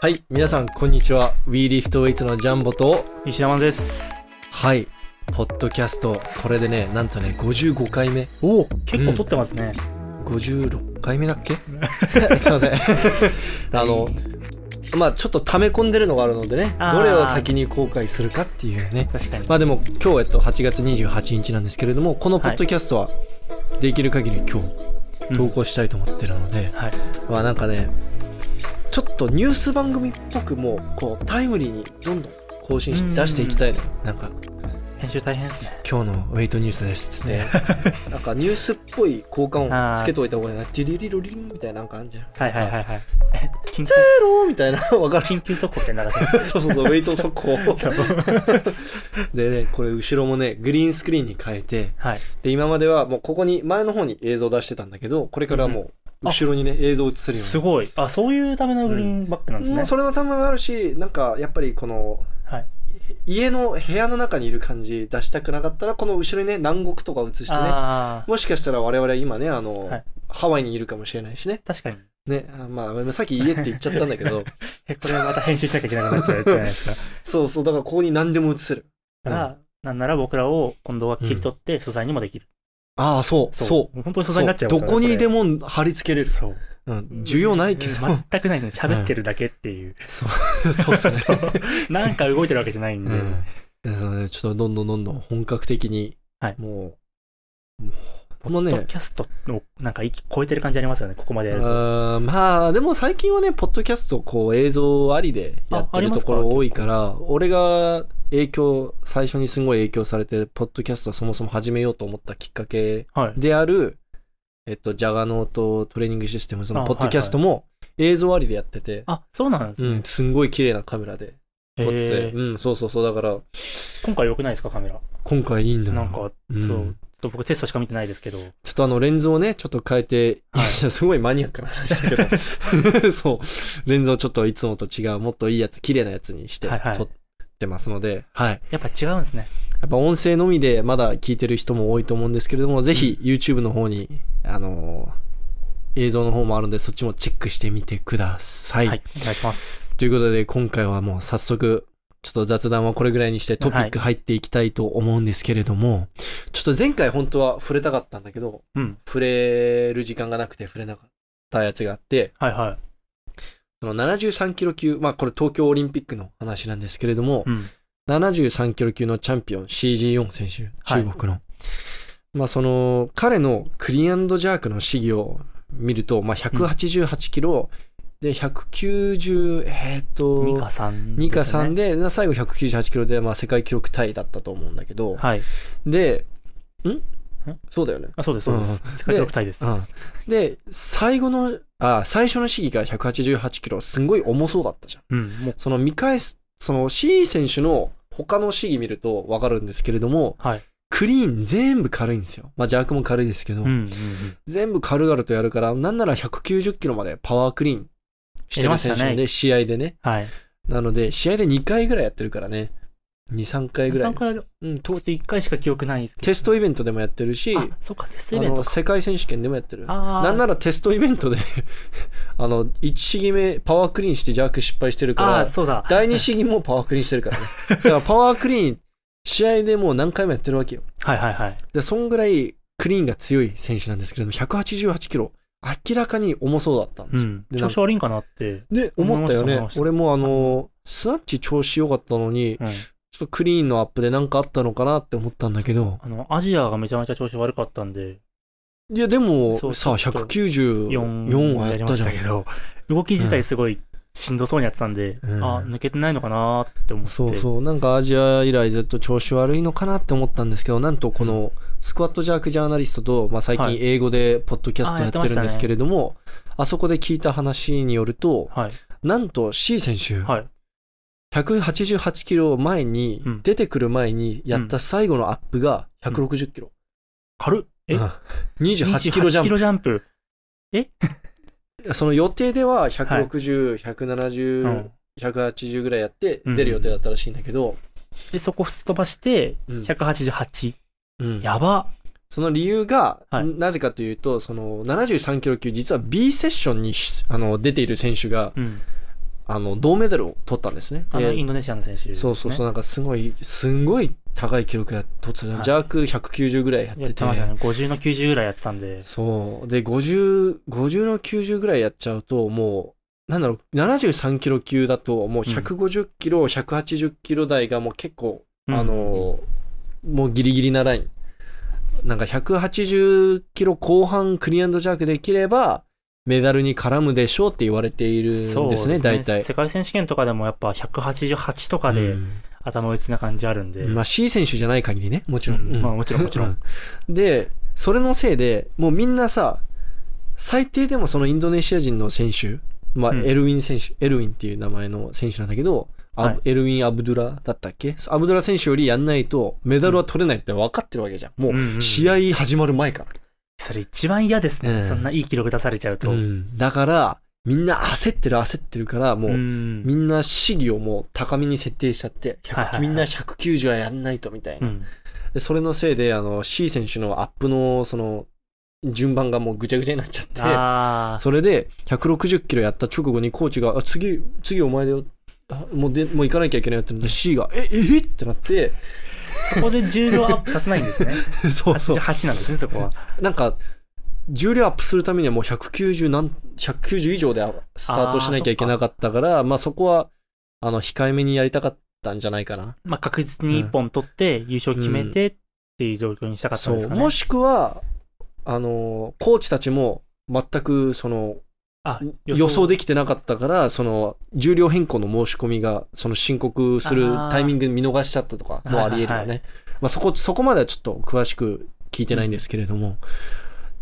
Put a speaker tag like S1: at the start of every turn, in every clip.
S1: はい、皆さん、こんにちは。We Lift Weights のジャンボと、
S2: 石山です。
S1: はい、ポッドキャスト、これでね、なんとね、55回目、
S2: おお、結構撮ってますね。
S1: 56回目だっけ？すいません。あの、まあちょっと溜め込んでるのがあるのでね、どれを先に公開するかっていうね。
S2: 確かに。
S1: まあでも、今日、えっと、8月28日なんですけれども、このポッドキャストは、できる限り今日、投稿したいと思ってるので、
S2: はい。
S1: まあなんかねちょっとニュース番組っぽくもうこうタイムリーにどんどん更新して出していきたいのなんか
S2: 編集大変ですね。
S1: 今日のウェイトニュースですっつって なんかニュースっぽい効果音つけといた方がいいなティリリロリンみたいななんかあるじゃん
S2: はいはいはいはい。え緊急
S1: ゼローみたいなわかる
S2: 緊急速報って。
S1: そうそうそうウェイト速報でねこれ後ろもねグリーンスクリーンに変えて
S2: はい。
S1: で今まではもうここに前の方に映像出してたんだけどこれからはもう後ろにね映像映せるように
S2: すごい。あ、そういうためのグリーンバックなんですね。
S1: もうそれのためもあるしなんかやっぱりこの
S2: はい。
S1: 家の部屋の中にいる感じ出したくなかったらこの後ろにね南国とか映してねもしかしたら我々今ねあの、
S2: はい
S1: ハワイにいるかもしれないしね
S2: 確かに。
S1: ねあまあさっき家って言っちゃったんだけど
S2: え、これまた編集しなきゃいけなくなっちゃうやつじゃないですか。
S1: そうそうだからここに何でも映せる、
S2: だから、なんなら僕らを今度は切り取って素材にもできる。
S1: ああそうそう。
S2: 本当に素材になっちゃう。
S1: どこにで
S2: も
S1: も貼り付けれる、
S2: そう。
S1: うん、需要ないけど、
S2: 全くないですね。喋ってるだけっていう。
S1: そうそうっすね。
S2: そう。なんか動いてるわけじゃないんで。
S1: うん。ちょっとどんどんどんどん本格的に、
S2: はい。
S1: もう
S2: ポ
S1: もうね。
S2: ッドキャストのなんか息超えてる感じありますよね、ここまでやると。
S1: まあでも最近はねポッドキャストこう映像ありでやってるところ多いから俺が影響最初にすごい影響されてポッドキャストをそもそも始めようと思ったきっかけ
S2: はい。
S1: であるえっとジャガノートトレーニングシステムその
S2: あ
S1: ポッドキャストも映像ありでやってて、
S2: あ、そうなんですね
S1: うん、。すんごい綺麗なカメラで撮ってて、うんそうそうそうだから
S2: 今回良くないですか、カメラ？
S1: 今回いいんだよ
S2: なんか、
S1: うん
S2: そう。と僕テストしか見てないですけど。
S1: ちょっとあのレンズをねちょっと変えて、
S2: はい
S1: すごいマニアックな話だけど そう。レンズをちょっといつもと違う、もっといいやつ、綺麗なやつにして
S2: はいはい
S1: 撮ってますので、はい。
S2: やっぱ違うんですね。
S1: やっぱ音声のみでまだ聞いてる人も多いと思うんですけれども、ぜひ YouTube の方に、あのー映像の方もあるんで、そっちもチェックしてみてください。
S2: はい。お願いします。
S1: ということで、今回はもう早速、ちょっと雑談はこれぐらいにしてトピック入っていきたいと思うんですけれども、ちょっと前回本当は触れたかったんだけど、
S2: うん。
S1: 触れる時間がなくて触れなかったやつがあって、
S2: はいはい。
S1: その73キロ級、まあこれ東京オリンピックの話なんですけれども、
S2: うん。
S1: 73キロ級のチャンピオン CG4 選手、
S2: はい
S1: 中国の。まあその彼のクリーンジャークの試技を見ると、まあ188キロ、で190、えーっと、
S2: ニカさん、
S1: 2か3
S2: で
S1: で、最後198キロで、まあ世界記録タイだったと思うんだけど。
S2: はい。
S1: で、んそうだよね。
S2: あ、そうです、そうで
S1: うん
S2: す。世界記録タイです。
S1: うんで、最後の、あ、最初の試技が188キロ、すんごい重そうだったじゃん。
S2: うん。もう、
S1: その見返す、その C 選手の他の試技見るとわかるんですけれども、
S2: はい。
S1: クリーン全部軽いんですよ。まあ、ジャークも軽いですけど。全部軽々とやるから、なんなら190キロまでパワークリーンしてる選手なんで、試合でね。
S2: はい。
S1: なので、試合で2回ぐらいやってるからね。2、3回ぐらい
S2: 3。回、
S1: うん、と
S2: と1回しか記憶ないですけど。
S1: テストイベントでもやってるし、
S2: あ、そうか、テスト
S1: あ
S2: イベント
S1: 世界選手権でもやってる。なんならテストイベントで あの、1試技目パワークリーンしてジャーク失敗してるから、
S2: そうだ。
S1: 第2試技もパワークリーンしてるからね。だからパワークリーン、試合でもう何回もやってるわけよ。
S2: はいはいはい。
S1: で、そんぐらいクリーンが強い選手なんですけれども、188キロ、明らかに重そうだったんですよ。
S2: うん。
S1: で
S2: 調子悪いんかなって。
S1: で、思ったよね俺もあの、スナッチ調子良かったのに、
S2: うん。
S1: ちょっとクリーンのアップで何かあったのかなって思ったんだけど、
S2: あの、アジアがめちゃめちゃ調子悪かったんで、
S1: いや、でもさ、
S2: ちょっと
S1: 194
S2: 4
S1: は
S2: やりま
S1: やったじゃん。
S2: したけど、動き自体すごいしんどそうにやってたんで、
S1: うん
S2: あ、抜けてないのかなって思って。
S1: そうそう、なんかアジア以来ずっと調子悪いのかなって思ったんですけど、なんとこのスクワットジャークジャーナリストと、まあ、最近
S2: はい
S1: 英語でポッドキャストやってるんですけれども、あそこで聞いた話によると、
S2: はい。
S1: なんと C 選手、
S2: はい。
S1: 188キロ前に、
S2: うん
S1: 出てくる前にやった最後のアップが160キロ。
S2: 軽っ。え？
S1: うん28キロジャン
S2: 28キロジャンプ。
S1: プ。その予定では160、
S2: う
S1: 170、
S2: ん。
S1: 180ぐらいやって
S2: うん
S1: 出る予定だったらしいんだけど、
S2: で、そこすっ飛ばして、
S1: うん
S2: 188。
S1: うん
S2: やば。
S1: その理由が、
S2: はい
S1: なぜかというと、その73キロ級、実は B セッションにしあの出ている選手が、
S2: うん。
S1: あの、銅メダルを取ったんですね。
S2: あの、
S1: で
S2: インドネシアの選手ね。
S1: そうそうそう、なんかすごい、すんごい高い記録や取ってた。
S2: はい
S1: 弱190ぐらいやってて。
S2: ね。50の90ぐらいやってたんで。
S1: そう。で、50、50の90ぐらいやっちゃうと、もう、なんだろう、73キロ級だと、もう150キロ、180キロ台がもう結構、あの、もうギリギリなライン。なんか180キロ後半クリアンドジャークできれば、メダルに絡むでしょうって言われているんですね、大体。
S2: 世界選手権とかでもやっぱ188とかで
S1: うん
S2: 頭打ちな感じあるんで。
S1: まあ C 選手じゃない限りね、もちろん。
S2: うんまあもちろんもちろん。
S1: で、それのせいで、もうみんなさ、最低でもそのインドネシア人の選手、まあ、
S2: うん
S1: エルウィン選手、エルウィンっていう名前の選手なんだけど、
S2: はい
S1: エルウィン・アブドゥラだったっけ？アブドゥラ選手よりやんないとメダルは取れないって分かってるわけじゃん。も
S2: うんうん
S1: う試合始まる前から。
S2: それ一番嫌ですね。
S1: うん
S2: そんないい記録出されちゃうと。
S1: うんだから、みんな焦ってる焦ってるから、もう、
S2: ん
S1: みんな試技をもう高めに設定しちゃって、100
S2: はいはいはい
S1: みんな190はやんないとみたいな。
S2: うん
S1: でそれのせいで、あの、C 選手のアップの、その、順番がもうぐちゃぐちゃになっちゃって。それで160キロやった直後にコーチが、あ次、次お前だよ。あもうで、もう行かなきゃいけないよって言って、C が、え、え？ってなって、
S2: そこで重量アップさせないんですね。
S1: そうそう。
S2: 88なんですね、そこは。
S1: なんか、重量アップするためにはもう190何、190以上でスタートしなきゃいけなかったから、まあそこは、あの、控えめにやりたかったんじゃないかな。
S2: まあ確実に一本取って優勝決めてっていう状況にしたかったんですかね。
S1: もしくは、あの、コーチたちも全く、その、
S2: あ
S1: 予想できてなかったから、その、重量変更の申し込みが、その申告するタイミング見逃しちゃったとかもあり得るよ
S2: はいはい
S1: ね。まあそこ、そこまではちょっと詳しく聞いてないんですけれども、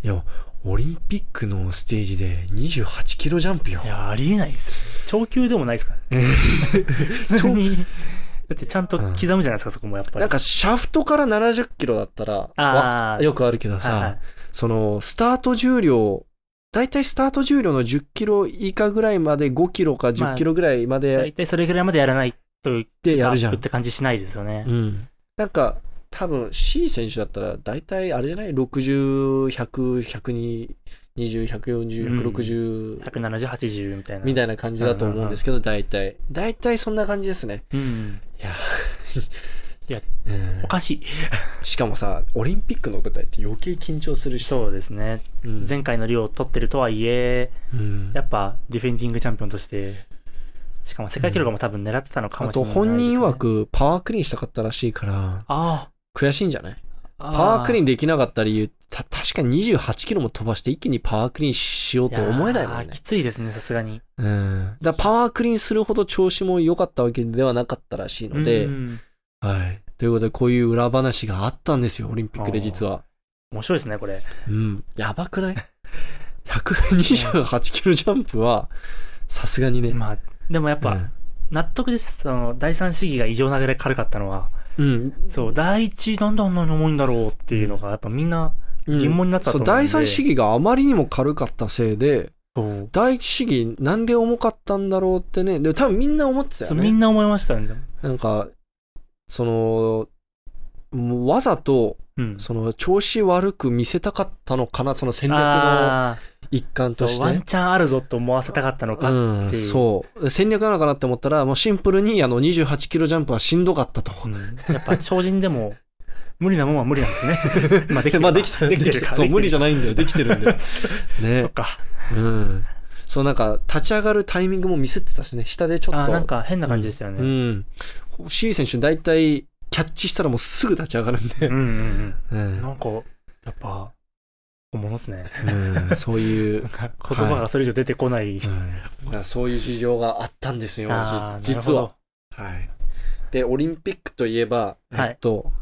S1: いや、オリンピックのステージで28キロジャンプよ
S2: い。や、ありえないですよ。長級でもないですから。普通に。だってちゃんと刻むじゃないですか、そこもやっぱり。
S1: なんか、シャフトから70キロだったら、よくあるけどさ、
S2: はいはい
S1: その、スタート重量、だいたいスタート重量の10キロ以下ぐらいまで5キロか10キロぐらいまで、
S2: 大体それぐらいまでやらないと、
S1: でやるじゃん
S2: って感じしないですよね。
S1: うん。なんか、多分 C 選手だったら、大体あれじゃない ?60、100、120、140、160、
S2: 170、80みたいな。
S1: みたいな感じだと思うんですけど、大体。大体そんな感じですね。
S2: うん。
S1: いや、
S2: いや
S1: うん
S2: おかしい。
S1: しかもさ、オリンピックの舞台って余計緊張するしさ
S2: そうですね。
S1: うん
S2: 前回のリオを取ってるとはいえ、
S1: うん
S2: やっぱディフェンディングチャンピオンとして、しかも世界記録も多分狙ってたのか
S1: あ
S2: もしれない、
S1: と本人曰。くパワークリーンしたかったらしいから、
S2: あ
S1: 悔しいんじゃない？
S2: あ。
S1: パワークリーン
S2: ン
S1: できなかった理由、た確かに28キロも飛ばして一気にパワークリーンしようと思えないもんね
S2: き。ついですね、さすがに。
S1: うん。だパワークリーンするほど調子も良かったわけではなかったらしいので、
S2: うん
S1: はい。ということで、こういう裏話があったんですよ、オリンピックで実は。
S2: 面白いですね、これ。
S1: うん。やばくない ?128 キロジャンプは、さすがにね。
S2: まあ、でもやっぱ、納得です。その、第三試技が異常なぐらい軽かったのは、
S1: うん。うん。
S2: そう、第一、なんであんなに重いんだろうっていうのが、やっぱみんな、
S1: うん
S2: 疑問になったと思うんで
S1: そう、第三試技があまりにも軽かったせいで、第一試技なんで重かったんだろうってね。でも多分みんな思ってたよね。
S2: そうみんな思いましたね。
S1: なんか、その、わざと、
S2: うん。
S1: その、調子悪く見せたかったのかな、その戦略の
S2: あ
S1: 一環として。
S2: ワンチャンあるぞと思わせたかったのか
S1: うん、
S2: っていう。
S1: そう。戦略なのかなって思ったら、もうシンプルにあの28キロジャンプはしんどかったと。
S2: うんやっぱ超人でも、無理なもんは無理なんですね。まあできてるか
S1: まあできた
S2: できてるか。
S1: そう、無理じゃ
S2: ない。
S1: んだよ。できてるんだよ。
S2: そ
S1: ね
S2: っ。か。
S1: うん。そう、なんか、立ち上がるタイミングも見せてたしね、下でちょっと。
S2: あーなんか変な感じでしたよ
S1: う
S2: ね。
S1: ん。C 選手、大体、キャッチしたらもうすぐ立ち上がるんで
S2: うん。うん
S1: う
S2: うん。
S1: ん
S2: なんか、やっぱ、本物っすね。
S1: うんそういう、
S2: 言葉がそれ以上出てこない。
S1: うんそういう事情があったんですよ、実は。はい。で、オリンピックといえば、
S2: はい
S1: えっと、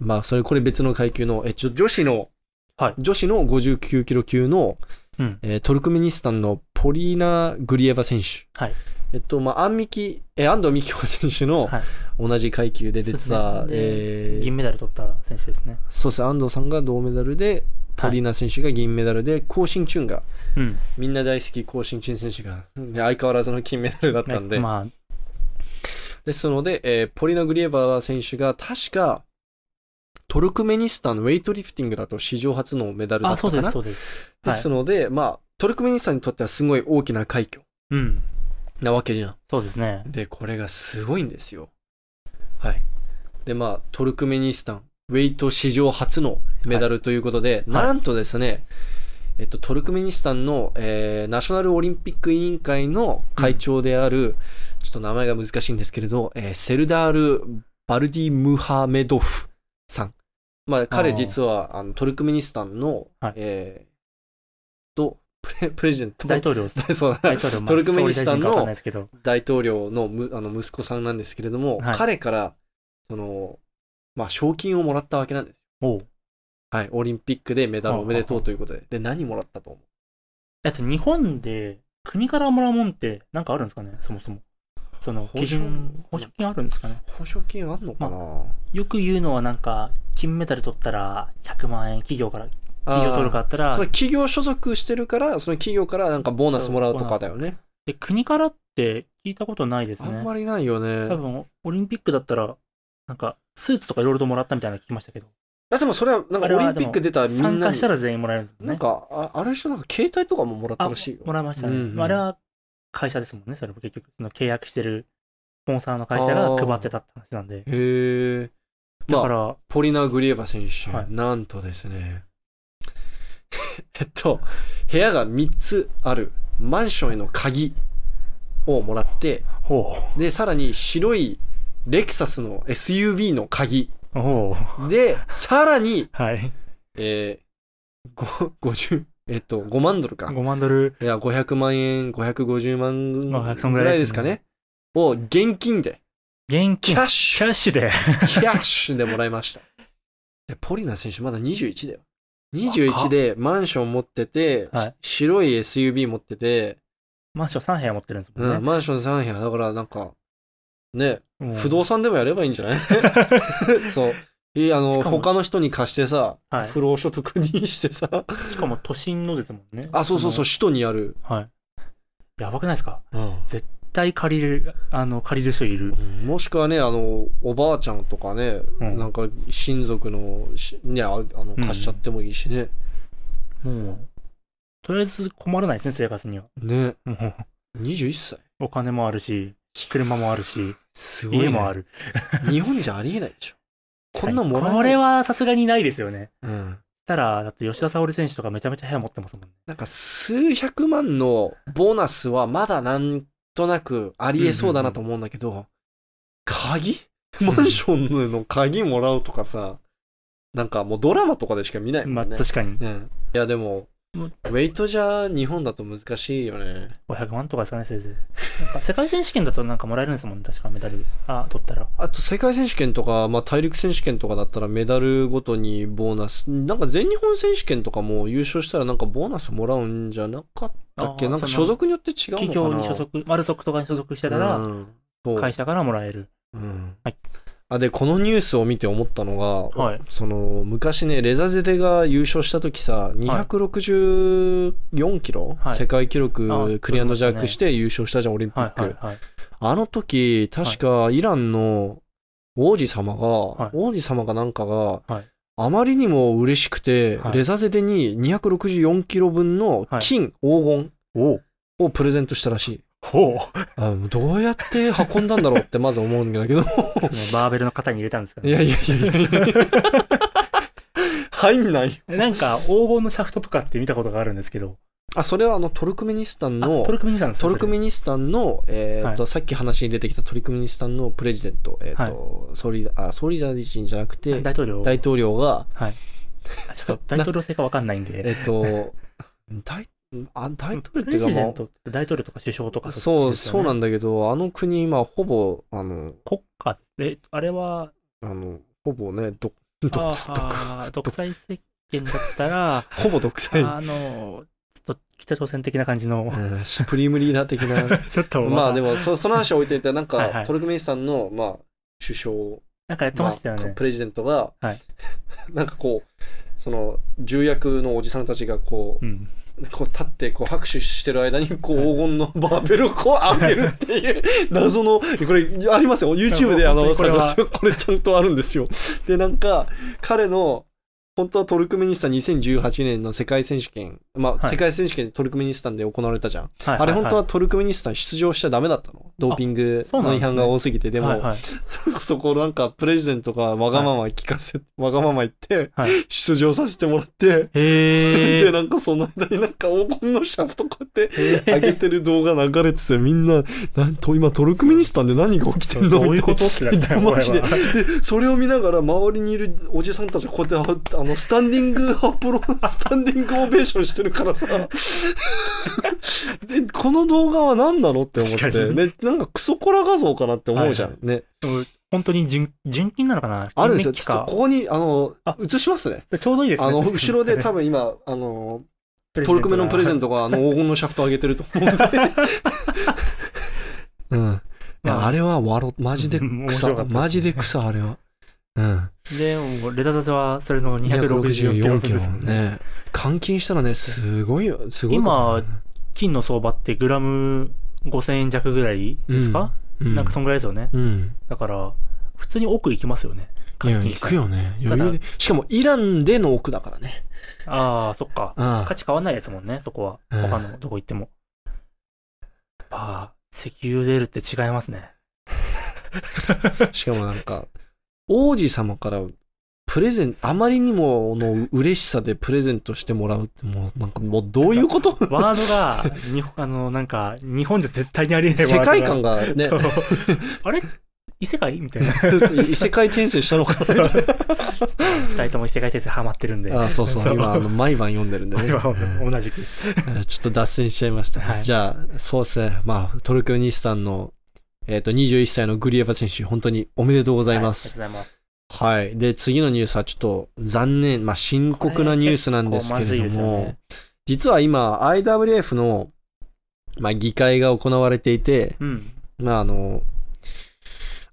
S1: まあ、それ、これ別の階級の、え、ちょ、女子の、
S2: はい
S1: 女子の59キロ級の、
S2: うん
S1: えートルクメニスタンのポリーナ・グリエバ選手。
S2: はい
S1: えっと、まあ、安美希、えー安藤美希子選手の
S2: はい
S1: 同じ階級で出てた、
S2: そうですね
S1: えー
S2: 銀メダル取った選手ですね。
S1: そうですね、安藤さんが銅メダルで、ポリーナ選手が銀メダルで、コウシンチュンが、
S2: うん。
S1: みんな大好きコウシンチュン選手が、ね相変わらずの金メダルだったんで、
S2: ま
S1: ですので、えーポリナ・グリエバー選手が確か、トルクメニスタンのウェイトリフティングだと史上初のメダル
S2: あ、
S1: だったかな。
S2: あそうです、そうです。
S1: ですので、まあ、トルクメニスタンにとってはすごい大きな快挙。
S2: うん。
S1: なわけじゃん。
S2: そうですね。
S1: で、これがすごいんですよ。はい。で、まあ、トルクメニスタン、ウェイト史上初のメダルということで、
S2: い
S1: なんとですね、えっと、トルクメニスタンの、えーナショナルオリンピック委員会の会長である、ちょっと名前が難しいんですけれど、えーセルダール・バルディ・ムハメドフさん。まあ、彼実は、あの、トルクメニスタンの、
S2: はい
S1: えープレジデント。
S2: 大統領、
S1: そうだ
S2: 大統領、まあ
S1: トルクメニスタンの
S2: 大
S1: 統領のむあの息子さんなんですけれども、
S2: はい
S1: 彼から、その、まあ、賞金をもらったわけなんですよ。はい。オリンピックでメダル
S2: はあ
S1: おめでとうということで。で、何もらったと思う？
S2: だって日本で国からもらうもんってなんかあるんですかね、そもそも。その基準、
S1: 保証
S2: 保証金あるんですかね？
S1: 報奨金あんのかな、
S2: よく言うのはなんか、金メダル取ったら100万円企業から、企業取るか
S1: あ
S2: あったら
S1: ーその、企業所属してるから、その企業からなんかボーナスもらうとかだよね。
S2: で国からって聞いたことないですね。
S1: あんまりないよね。
S2: 多分、オリンピックだったら、なんか、スーツとかいろいろともらったみたいなの聞きましたけど、
S1: あでもそれは、なんかオリンピック出たみん
S2: 参
S1: なに
S2: 加したら全員もらえるんですね。
S1: なんか、ああれ人なんか携帯とかももらったらしいよ。
S2: もらいましたね。
S1: うんうん
S2: あれは会社ですもんね、それも結局、その契約してるスポンサーの会社が配ってたって話なんで。
S1: へえ。
S2: だから、
S1: ポリナ・グリエバ選手、
S2: はい
S1: なんとですね、えっと、部屋が3つあるマンションへの鍵をもらって、
S2: ほ
S1: で、さらに白いレクサスの SUV の鍵。で、さらに、
S2: はい。
S1: えー、ご50、えっと、5万ドルか。
S2: 5万ドル。
S1: いや、500万円、550
S2: まあ
S1: 万
S2: ぐ
S1: ぐらいですす
S2: らいでね
S1: かね。を現金で、
S2: 現金。
S1: キャッシュ
S2: キャッシュで。
S1: キャッシュでもらいました。で、ポリナ選手まだ21だよ。21でマンション持ってて、
S2: はい
S1: 白い SUV 持ってて、
S2: マンション3部屋持ってるんですも
S1: うん
S2: んね。
S1: マンション3部屋。だからなんか、ね、
S2: もう
S1: 不動産でもやればいいんじゃない？そう。いいあの、
S2: しかも
S1: 他の人に貸してさ、
S2: はい
S1: 不労所得にしてさ、
S2: しかも都心のですもんね。
S1: あ、そうそうそう、首都にある。
S2: はい。やばくないですか？
S1: うん
S2: 絶対借りる、あの、借りる人いる。
S1: もしくはね、あの、おばあちゃんとかね、
S2: うん
S1: なんか親族のし、ね、ああの
S2: うん
S1: 貸しちゃってもいいしね。
S2: もう、とりあえず困らないですね、生活には。
S1: ね、
S2: もう、
S1: 21歳。
S2: お金もあるし、車もあるし、
S1: すごい、ね。
S2: 家もある。
S1: 日本じゃありえないでしょ。こんなんもらえない。
S2: これはさすがにないですよね。
S1: うん。
S2: たら、だって吉田沙保里選手とかめちゃめちゃ部屋持ってますもんね。
S1: なんか数百万のボーナスはまだなんとなくありえそうだなと思うんだけど、鍵？マンションの鍵もらうとかさ、なんかもうドラマとかでしか見ない
S2: まあ
S1: もんね。
S2: 確かに。
S1: うん、いやでも、
S2: うん
S1: ウェイトじゃ日本だと難しいよね。
S2: 500万とかですかね、せいぜい。なんか世界選手権だとなんかもらえるんですもんね、確かメダル。あ、取ったら。
S1: あと世界選手権とか、まあ、大陸選手権とかだったらメダルごとにボーナス、なんか全日本選手権とかも優勝したらなんかボーナスもらうんじゃなかったっけ？なんか所属によって違うのかな？
S2: 企業に所属、マルソックとかに所属してたら、
S1: うん
S2: 会社からもらえる。
S1: うん
S2: はい
S1: あでこのニュースを見て思ったのが、
S2: はい。
S1: その昔ねレザゼデが優勝した時さ264キロ、
S2: はい。
S1: 世界記
S2: あ
S1: 録クリアンドジャックして優勝したじゃんオリンピック。あの時確かイランの王子様が、
S2: はい。
S1: 王子様かなんかが、
S2: はい。
S1: あまりにも嬉しくて、
S2: はい。
S1: レザゼデに264キロ分の金、黄金をプレゼントしたらしい。
S2: ほう。
S1: あどうやって運んだんだろうってまず思うんだけど。
S2: バーベルの肩に入れたんですかね。
S1: いやいやいやいや入んない。
S2: なんか、黄金のシャフトとかって見たことがあるんですけど、
S1: あ、それはあのトルクメニスタンの
S2: あト、ルクメニスタン
S1: トルクメニスタンの、えーっと、
S2: は
S1: さっき話に出てきたトルクメニスタンのプレジデント、えーっと、総理、あ、総理大臣じゃなくて、
S2: 大統領。
S1: 大統領が、
S2: はい。あちょっと大統領制かわかんないんで。
S1: えーっと、大、あ、大統領っていうかま
S2: ジデントって大統領とか首相とか
S1: あ、そう、そうなん
S2: だ。
S1: だけど、あの国、まあ、ほぼ、あの、
S2: 国家で、あれは、
S1: あの、ほぼね、ど、ど、ど、
S2: 独裁政権だったら、
S1: ほぼ独裁。
S2: あの、ちょっと北朝鮮的な感じの、
S1: うんスプリームリーダー的な。
S2: ちょっと、
S1: まあでもそ、その話は置いといて、なんか、
S2: はいはい
S1: トルクメニスタンの、まあ、首相、
S2: なんかやってましたよね。
S1: まあプレジデントが、
S2: はい
S1: なんかこう、その、重役のおじさんたちがこ
S2: うん。
S1: う、こう立って、こう拍手してる間に、こう
S2: はい
S1: 黄金のバーベルをこう上げるっていう、謎の、これありますよ。YouTube であの、
S2: これ
S1: これちゃんとあるんですよ。で、なんか、彼の、本当はトルクメニスタン2018年の世界選手権、まあ、
S2: はい
S1: 世界選手権トルクメニスタンで行われたじゃん。
S2: はい
S1: あれ本当は
S2: は
S1: トルクメニスタン出場しちゃダメだったの？ドーピングの違反が多すぎて。でも、
S2: はいはい
S1: そそこなんかプレジデントがわがまま聞かせ、わがまま言って、
S2: はい
S1: 出場させてもらって、
S2: へ
S1: で、
S2: え。
S1: なんかその間になんか黄金のシャフトこうやって上げてる動画流れてて、みんな、なんと今トルクメニスタンで何が起きてんの？
S2: どういうこ
S1: みたい
S2: とってなったよ、
S1: な。マジで。で、それを見ながら周りにいるおじさんたちがこうやって、ああの、スタンディング アプロ、スタンディングオベーションしてるからさ。で、この動画は何なのって思って。ね、なんかクソコラ画像かなって思うじゃん。
S2: は
S1: ね。
S2: 本当に純純金なのかな？
S1: あるんですよ。ちょっとここに、あの
S2: あ、
S1: 映しますね。
S2: ちょうどいいですね。
S1: あの、後ろで 多
S2: 分、
S1: 分今、あの、トルクメのプレゼン
S2: ト
S1: トがあの黄金のシャフト上げてると思うんで。うん。いや、あれは笑、マジで草マジで草、あれは。うん。
S2: で、もうレタザズはそれの264キロ
S1: 264キロ
S2: ですもんね。
S1: ね。換金したらね、すごいよ、すごいね。
S2: 金の相場ってグラム5000円弱ぐらいですか、
S1: うん
S2: なんかそんぐらいですよね。
S1: うん。
S2: だから、普通に奥行きますよね。
S1: いや、
S2: 換金したら
S1: 行くよね。余裕で。しかも、イランでの奥だからね。
S2: ああ、そっか。
S1: あ
S2: 価値変わんないですもんね、そこは。
S1: うん
S2: 他のどこ行っても。ああ、石油出るって違いますね。
S1: あ。しかもなんか、王子様から、プレゼンあまりにもの嬉しさでプレゼントしてもらうって、もう、なんかもうどういうこと？
S2: ワードが、にあの、なんか、日本じゃ絶対にありえない
S1: 世界観がね。
S2: そ、う。あれ？異世界？みたいな。
S1: 異世界転生したのか？な
S2: 二人とも異世界転生ハマってるんで。
S1: あそうそう、今、あの、毎晩読んでるんでね。
S2: 同じくです。
S1: ちょっと脱線しちゃいました。ね。
S2: はい。
S1: じゃあ、そうですね。まあ、トルクメニスタンの、えっ、と、21歳のグリエヴァ選手、本当におめでとうございます。
S2: はありがとうございます。
S1: はい。で、次のニュースはちょっと残念、まあ、深刻なニュースなんですけれども、
S2: ね
S1: 実は今、IWF の、まあ、議会が行われていて、
S2: うん。
S1: まあ、あの、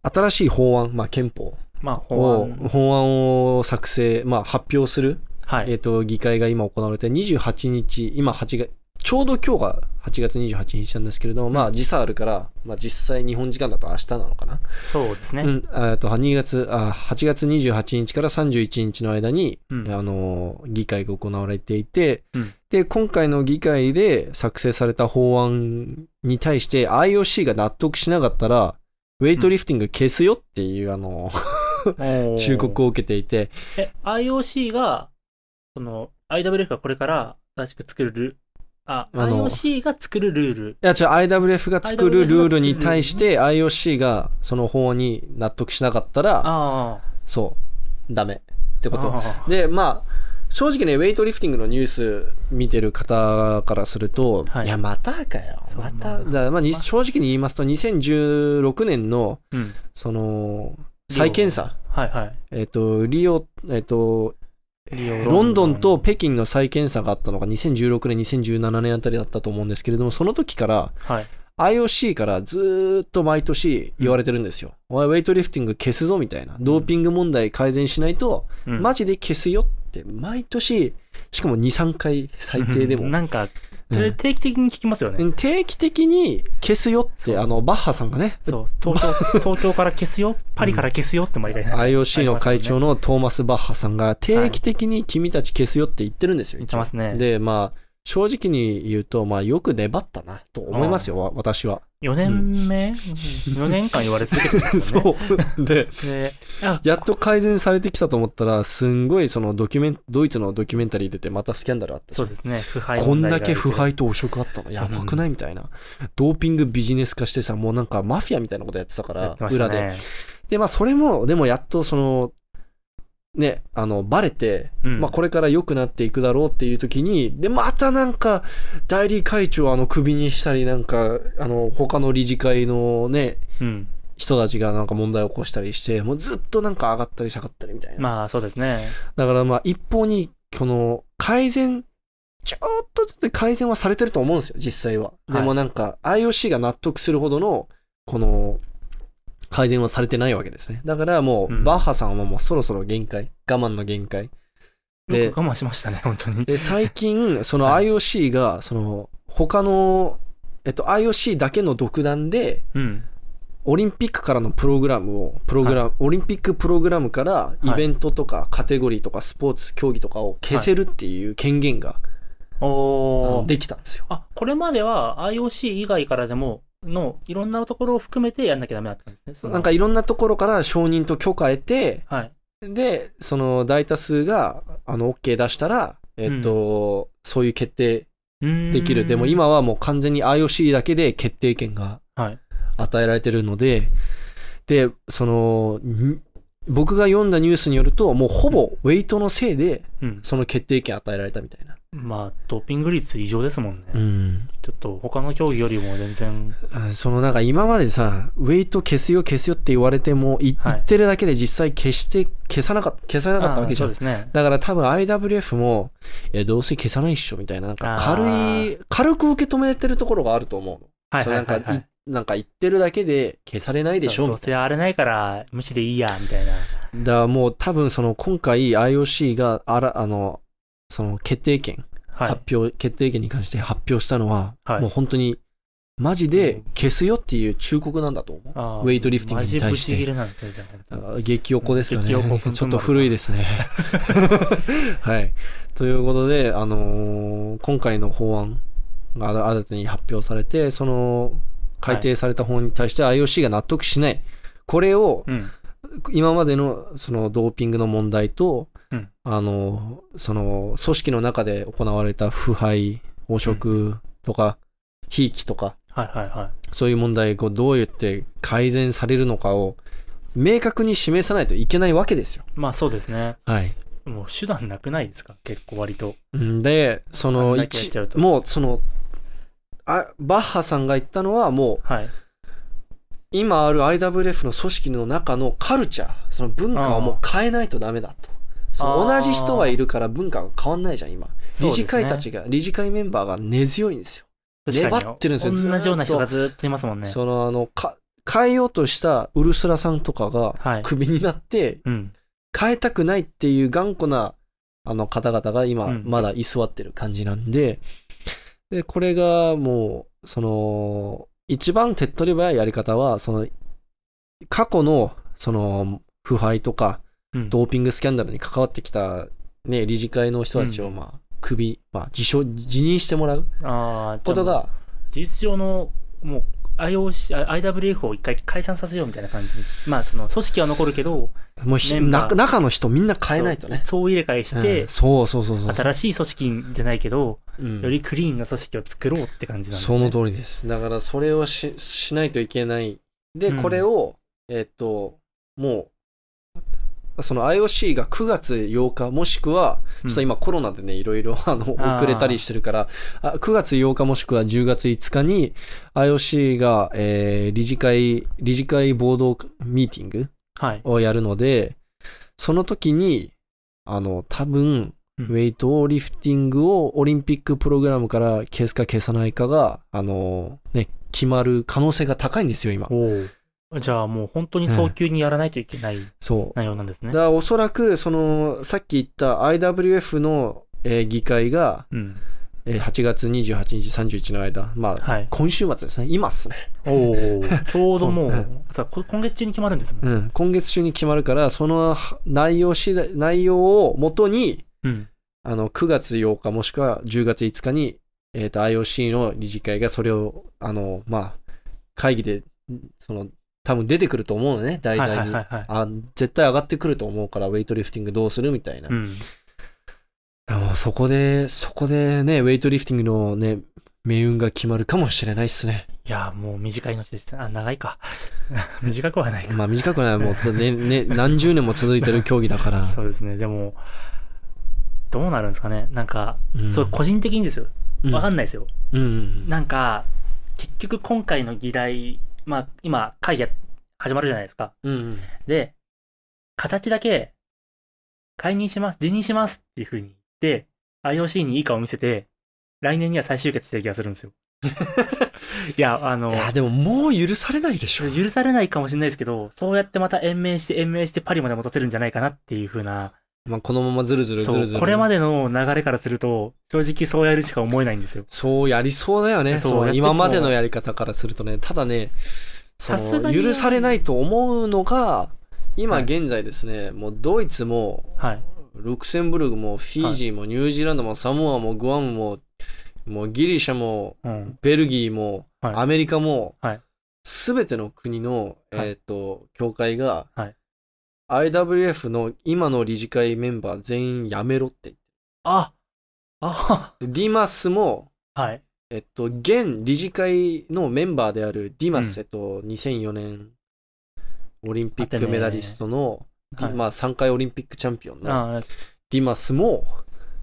S1: 新しい法案、まあ、憲法
S2: まあ、法
S1: を、
S2: 案。
S1: 法案を作成、まあ、発表する
S2: はい。
S1: えっ、と、議会が今行われて、28日、今8月、ちょうど今日が8月28日なんですけれども、まあ時差あるから、まあ実際日本時間だと明日なのかな。
S2: そうですね。
S1: うん、えっと、2月、あ、8月28日から31日の間に、
S2: うん。
S1: あの、議会が行われていて、
S2: うん。
S1: で、今回の議会で作成された法案に対して IOC が納得しなかったら、ウェイトリフティング消すよっていう、あの、忠告を受けていて、
S2: え、IOC が、その、IWF がこれから新しく作るルあ、
S1: あの
S2: IOC が作るルール。
S1: いや、違う、IWF が作るルールに対して IOC がその法案に納得しなかったら、
S2: あ
S1: そう、ダメって
S2: あ。
S1: こと。
S2: あ
S1: で、まあ、正直ね、ウェイトリフティングのニュース見てる方からすると、
S2: はい
S1: い、や、またかよ。また、
S2: まあ
S1: だまあ、正直に言いますと、2016年の、
S2: あうん。
S1: その、再検査、
S2: はいはい。
S1: えっ、と、リオ、えっ、と、
S2: リオ
S1: ロンドンと北京の再検査があったのが2016年、2017年あたりだったと思うんですけれども、その時から
S2: はい。
S1: IOC からずーっと毎年言われてるんですよ。おいウェイトリフティング消すぞみたいな。ドーピング問題改善しないと、
S2: うん
S1: マジで消すよって、毎年、しかも2、3回最低でも。
S2: なんか、定期的に聞きますよね。
S1: 定期的に消すよって、あの、バッハさんがね、
S2: そう、東京、東京から消すよ、パリから消すよって毎回、
S1: IOC の会長
S2: の。
S1: のトーマス・バッハさんが定期的に君たち消すよって言ってるんですよ。
S2: 言ってますね。
S1: で、まあ、正直に言うと、まあ、よく粘ったな、と思いますよ、わ私は。
S2: 4年目、?4 年間言われ続けてますよね。
S1: そう。で、
S2: で、あ、
S1: やっと改善されてきたと思ったら、すんごいそのドキュメン、ドイツのドキュメンタリー出てまたスキャンダルあった
S2: そうんですね。腐敗
S1: こんだけ腐敗と汚職あったの？やばくない？みたいな。ドーピングビジネス化してさ、もうなんかマフィアみたいなことやってたから
S2: やって、ました
S1: 裏で。
S2: ね。
S1: で、まあそれも、でもやっとその、ね、あの、バレて、
S2: うん
S1: まあこれから良くなっていくだろうっていう時に、で、またなんか、代理会長をあの、首にしたり、なんか、あの、他の理事会のね、
S2: うん。
S1: 人たちがなんか問題を起こしたりして、もうずっとなんか上がったり下がったりみたいな。
S2: まあ、そうですね。
S1: だからまあ一方に、この改善、ちょっとずつ改善はされてると思うんですよ、実際は。
S2: はい
S1: でもなんか IOC が納得するほどの、この、改善はされてないわけですね。だからもう、
S2: うん
S1: バッハさんはもうそろそろ限界。我慢の限界。で
S2: 我慢しましたね、本当に。
S1: で、最近、その
S2: はい
S1: IOC が、その、他の、えっと、IOC だけの独断で、
S2: うん。
S1: オリンピックからのプログラムを、プログラム、オリンピックプログラムからイベントとかカテゴリーとかスポーツ競技とかを消せるっていう権限が、あ
S2: お
S1: できたんですよ。
S2: あ、これまでは IOC 以外からでも、の、いろんなところを含めてやんなきゃダメだったんですね。
S1: なんかいろんなところから承認と許可得て、
S2: はい。
S1: で、その大多数が、あの、OK 出したら、えっと、そういう決定できる。でも、今はもう完全に IOC だけで決定権が
S2: はい。
S1: 与えられてるので、で、その、ん僕が読んだニュースによると、もうほぼウェイトのせいで、
S2: うん。
S1: その決定権与えられたみたいな。
S2: まあ、ドーピング率異常ですもんね。
S1: うん。
S2: ちょっと他の競技よりも全然、
S1: あそのなんか今までさ、ウェイト消すよ消すよって言われても、い
S2: はい
S1: 言ってるだけで実際消して、消さなか消されなかったわけじゃん
S2: そう。ですね。
S1: だから多分 IWF も、え、どうせ消さないっしょみたいな、なんか軽
S2: あ
S1: い、軽く受け止めてるところがあると思うの。
S2: はい
S1: そうなんか、
S2: はいはいはい
S1: い。なんか言ってるだけで消されないでしょ
S2: どうせあれないから無視でいいや、みたいな。
S1: だからもう多分その今回 IOC があら、あの、その決定権、
S2: はい。
S1: 発表、決定権に関して発表したのは、
S2: はい
S1: もう本当に、マジで消すよっていう忠告なんだと思う。
S2: あ
S1: ウェイトリフティングに対して
S2: なんですよ、
S1: 激横ですかね。ちょっと古いですね。はい。ということで、あのー今回の法案が新たに発表されて、その改定された法案に対して IOC が納得しない。これを
S2: うん。
S1: 今までのそのドーピングの問題と、
S2: うん
S1: あの、その組織の中で行われた腐敗、汚職とか、ひいきとか、
S2: はいはいはい。
S1: そういう問題をどうやって改善されるのかを明確に示さないといけないわけですよ。
S2: まあそうですね。
S1: はい。
S2: もう手段なくないですか？結構割と。
S1: んで、その一もうその、あバッハさんが言ったのはもう、
S2: はい。
S1: 今ある IWF の組織の中のカルチャー、その文化をもう変えないとダメだと。その同じ人はいるから文化が変わんないじゃん、今。理事会たち
S2: が、
S1: が、理事会メンバーが根強いんですよ。粘ってるんですよ
S2: 同じような人が
S1: ず
S2: ずっといますもんね。
S1: そのあの、か、変えようとしたウルスラさんとかが
S2: はい。
S1: クビになって、
S2: うん。
S1: 変えたくないっていう頑固なあの方々が今
S2: うん
S1: まだ居座ってる感じなんで、で、これがもう、その、一番手っ取り早いやり方は、その、過去の、その、腐敗とか、
S2: うん。
S1: ドーピングスキャンダルに関わってきた、ね、理事会の人たちを、
S2: うん。
S1: まあ、クビ、まあ、辞職、辞任してもらうことが、
S2: 実上の、もう、IOC、あ IWF を一回解散させようみたいな感じに。まあ、その、組織は残るけど、
S1: もう中中の人みんな変えないとね。
S2: そう総入れ替えして、
S1: うんそうそうそうそう。
S2: 新しい組織じゃないけど、
S1: うん
S2: よりクリーンな組織を作ろうって感じなんですね。
S1: その通りです。だからそれをししないといけない。で、
S2: うん
S1: これを、えっと、もう、その IOC が9月8日、もしくは、ちょっと今コロナでね、いろいろ あの遅れたりしてるから、あ9月8日もしくは10月5日に IOC が、えー理事会、理事会ボードミーティング
S2: はい。
S1: をやるので、その時に、あの、多分、
S2: うん
S1: ウェイトリフティングをオリンピックプログラムから消すか消さないかが、あの、ね、決まる可能性が高いんですよ、今。
S2: じゃあもう本当に早急にやらないといけない
S1: そう。
S2: 内容なんですね。
S1: だからおそらく、その、さっき言った IWF の、えー議会が、
S2: うん。
S1: えー8月28日、31の間、まあ、
S2: はい。
S1: 今週末ですね。今っすね。
S2: おお。ちょうども
S1: う
S2: 今月中に決まるんですもん。
S1: うん。今月中に決まるから、その内容次第、内容をもとに、
S2: うん。
S1: あの、9月8日もしくは10月5日に、えっ、と、IOC の理事会がそれを、あの、まあ、会議で、その、多分出てくると思うのね、題材に。あ、絶対上がってくると思うから、ウェイトリフティングどうするみたいな。
S2: うん。
S1: でもそこで、そこでね、ウェイトリフティングのね、命運が決まるかもしれないっすね。
S2: いや、もう短い命でした。あ、長いか。短くはないか。
S1: まあ短くない、もう、ね、ね、何十年も続いてる競技だから。
S2: そうですね。でも、どうなるんですかね。なんか、
S1: うん
S2: そう、個人的にですよ。わかんないですよ。
S1: うん。うん。
S2: なんか、結局今回の議題、まあ、今、会議が始まるじゃないですか。
S1: うん。
S2: で、形だけ、解任します、辞任しますっていう風に言って、IOC にいい顔を見せて、来年には再集結してる気がするんですよ。いや、あの
S1: い、や、でももう許されないでしょ。
S2: 許されないかもしれないですけど、そうやってまた延命して延命してパリまで戻せるんじゃないかなっていう風な、
S1: まあ、このままずるずるずるずる。
S2: これまでの流れからすると、正直そうやるしか思えないんですよ。
S1: そうやりそうだよね。
S2: そう
S1: 今までのやり方からするとね。ただね、その許されないと思うのが、今
S2: はい
S1: 現在ですね、もうドイツも、
S2: はい。
S1: ルクセンブルクも、フィジーも、ニュージーランドも、サモアも、グアムも、もうギリシャも、
S2: うん。
S1: ベルギーも、
S2: はい
S1: アメリカも
S2: はい、
S1: すべての国の、
S2: はい
S1: えっと、協会が
S2: はい
S1: IWF の今の理事会メンバー全員辞めろって。言って
S2: ああ
S1: でディマスも、
S2: はい。
S1: えっと、現理事会のメンバーであるディマス、
S2: うん。
S1: えっと、2004年オリンピックメダリストの、
S2: はい。
S1: まあ、3回オリンピックチャンピオンの
S2: あ
S1: ディマスも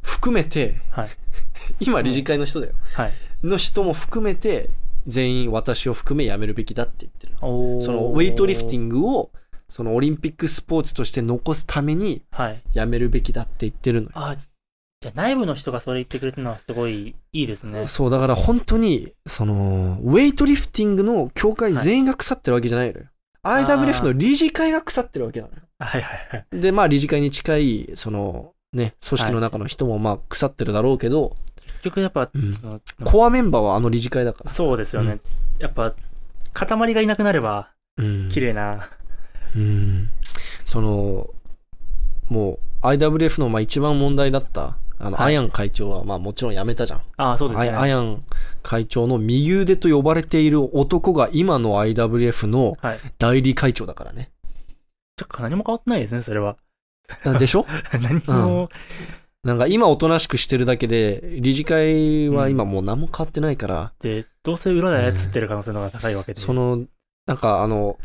S1: 含めて、
S2: はい。
S1: 今理事会の人だよ、
S2: はい。
S1: の人も含めて全員私を含め辞めるべきだって言ってる
S2: お
S1: そのウェイトリフティ。
S2: ング
S1: をそのオリンピックスポーツとして残すために
S2: はい。
S1: やめるべきだって言ってるのよ。
S2: あ、じゃあ内部の人がそれ言ってくれたのはすごいいいですね。
S1: そう、だから本当に、その、ウェイトリフティングの協会全員が腐ってるわけじゃないのよ。
S2: あー
S1: IWF の理事会が腐ってるわけなのよ。
S2: はいはいはい。
S1: で、まあ理事会に近い、その、ね、組織の中の人もまあ腐ってるだろうけど、
S2: 結局やっぱ、
S1: うんコアメンバーはあの理事会だから。
S2: そうですよね。やっぱ、塊がいなくなれば、
S1: うん
S2: 綺麗な。
S1: うん。その、もう IWF のまあ一番問題だった、あの、
S2: はい
S1: アヤン会長はまあもちろん辞めたじゃん。
S2: ああ、そうですね。
S1: アアヤン会長の右腕と呼ばれている男が今の IWF の
S2: はい。
S1: 代理会長だからね。
S2: ちょっと何も変わってないですね、それは。
S1: でしょ？
S2: 何も、
S1: なんか今おとなしくしてるだけで、理事会は今もう何も変わってないから、
S2: で、どうせ裏で操ってる可能性の方が高いわけで。
S1: その、なんかあの、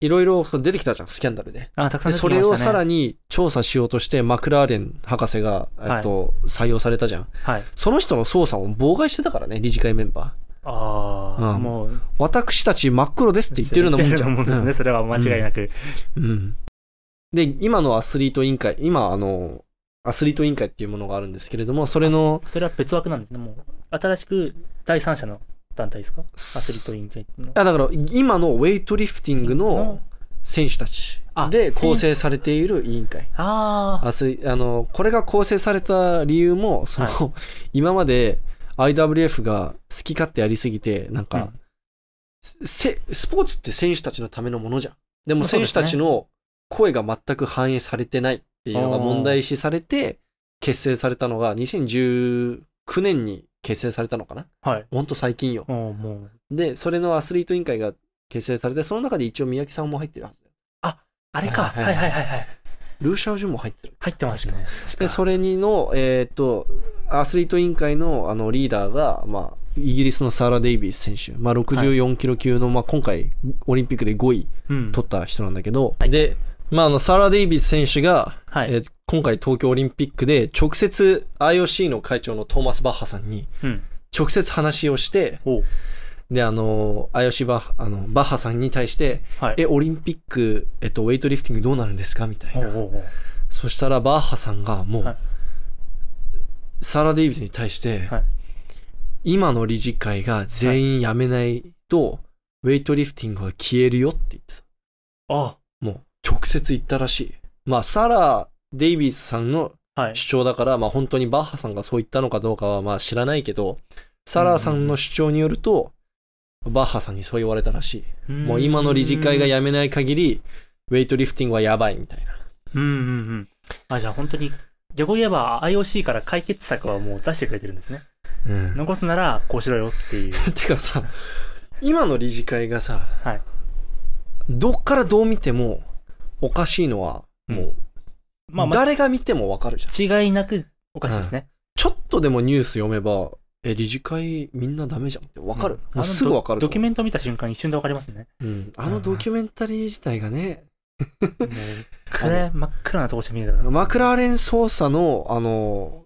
S1: いろいろ出てきたじゃん、スキャンダルで。
S2: あ、たくさんね
S1: それをさらに調査しようとして、マクラーレン博士が、えっと、採用されたじゃん。
S2: はい。
S1: その人の捜査を妨害してたからね、理事会メンバー。
S2: ああ、
S1: うん
S2: もう、
S1: 私たち真っ黒ですって言ってるよう なもんじゃん。
S2: んですね、それは間違いなく。
S1: うん。で、今のアスリート委員会、今、あの、アスリート委員会っていうものがあるんですけれども、それの、
S2: それは別枠なんですね、もう。新しく第三者の団体ですか？アスリート委員会の。
S1: あだから、今のウェイトリフティングの。選手たち
S2: あ
S1: で構成されている委員会。
S2: ああ、
S1: アスリあの、これが構成された理由も、その、
S2: は
S1: 今まで IWF が好き勝手やりすぎて、なんか、せスポーツって選手たちのためのものじゃん。でも選手たちの声が全く反映されてないっていうのが問題視されて、結成されたのが2019年に結成されたのかな？
S2: はい。
S1: ほんと最近よ。
S2: もう、もう、
S1: で、それのアスリート委員会が結成されて、その中で一応三宅さんも入ってるはずだよ。
S2: あれか。
S1: は
S2: はいいはいはいはい。
S1: ルーシャオジュンも入ってる。
S2: 入ってますね。
S1: で、それにの、えっ、と、アスリート委員会のあのリーダーが、まあ、イギリスのサーラ・デイビース選手、まあ、64キロ級の、まあ、今回、オリンピックで5位
S2: うん。
S1: 取った人なんだけど、
S2: はい
S1: で、まあ、あの、サーラ・デイビース選手が、
S2: はい。
S1: えー今回東京オリンピックで直接 IOC の会長のトーマス・バッハさんに
S2: うん。
S1: 直接話をして、
S2: おう
S1: で、あの、IOC バッハ、あの、バッハさんに対して、
S2: はい。
S1: え、オリンピック、えっと、ウェイトリフティングどうなるんですか？みたいな。そしたらバッハさんがもう、
S2: はい
S1: サラ・デイビスに対して、
S2: はい
S1: 今の理事会が全員辞めないと、ウェイトリフティングは消えるよって言ってた。
S2: あ
S1: もう直接言ったらしい。まあ、サラ・デイビスさんの
S2: はい。
S1: 主張だから、まあ本当にバッハさんがそう言ったのかどうかはまあ知らないけど、サラさんの主張によると、バッハさんにそう言われたらしい。もう今の理事会が辞めない限り、ウェイトリフティングはやばいみたいな。
S2: うんうんうん。あ、じゃあ本当に、逆を言えば IOC から解決策はもう出してくれてるんですね。
S1: うん。
S2: 残すならこうしろよっていう。
S1: てかさ、今の理事会がさ、
S2: はい。
S1: どっからどう見てもおかしいのは、もう、
S2: まあまあ、
S1: 誰が見てもわかるじゃん。
S2: 違いなくおかしいですね。
S1: ちょっとでもニュース読めば、え、理事会みんなダメじゃんってわかる。
S2: うん
S1: すぐわかる
S2: ドドキュメント見た瞬間一瞬でわかりますね。
S1: うん。あのドキュメンタリー自体がね、
S2: 暗い真っ暗なとこしか見えないから。
S1: マクラーレン捜査の、あの、